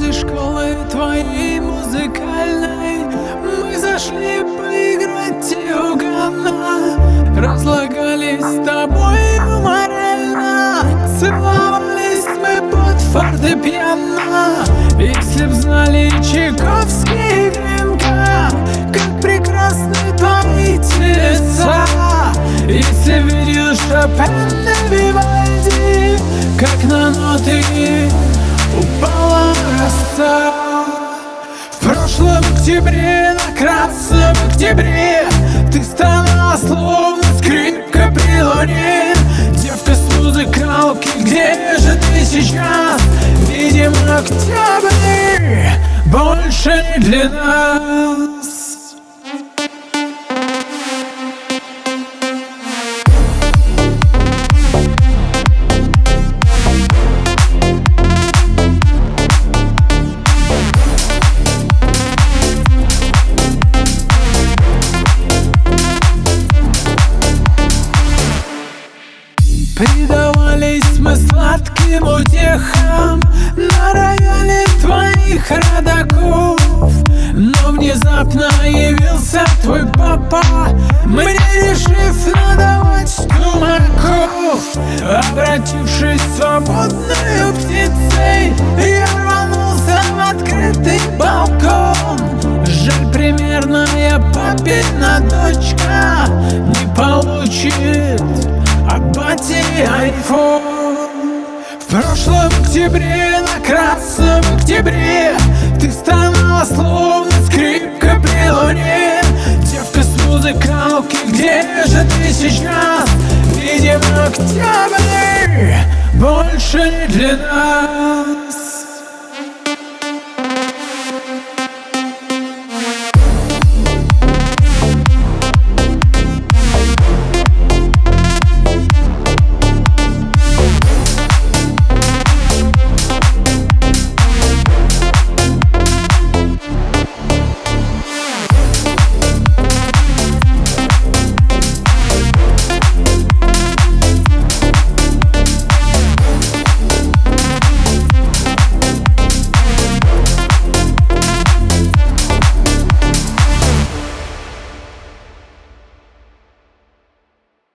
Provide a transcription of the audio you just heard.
После школы твоей музыкальной Мы зашли поиграть угодно Разлагались с тобой морально Целовались мы под фортепиано. Если б знали Чайковский Глинка Как прекрасны твои телеса Если видел Шопен Вивальди Как на ноты упала роса В прошлом октябре, на красном октябре Ты стала словно скрипка при луне. Девка с музыкалки, где же ты сейчас? Видимо, октябрь больше не для нас Предавались мы сладким утехам На рояле твоих родаков. Но внезапно явился твой папа Мне решив надавать тумаков Обратившись свободной птицей Я рванулся в открытый балкон. Жаль, примерная папина дочка Не получит бати айфон В прошлом октябре, на красном октябре Ты стала словно скрипка при луне. Девка с музыкалки, где же ты сейчас? Видимо, октябрь больше не для нас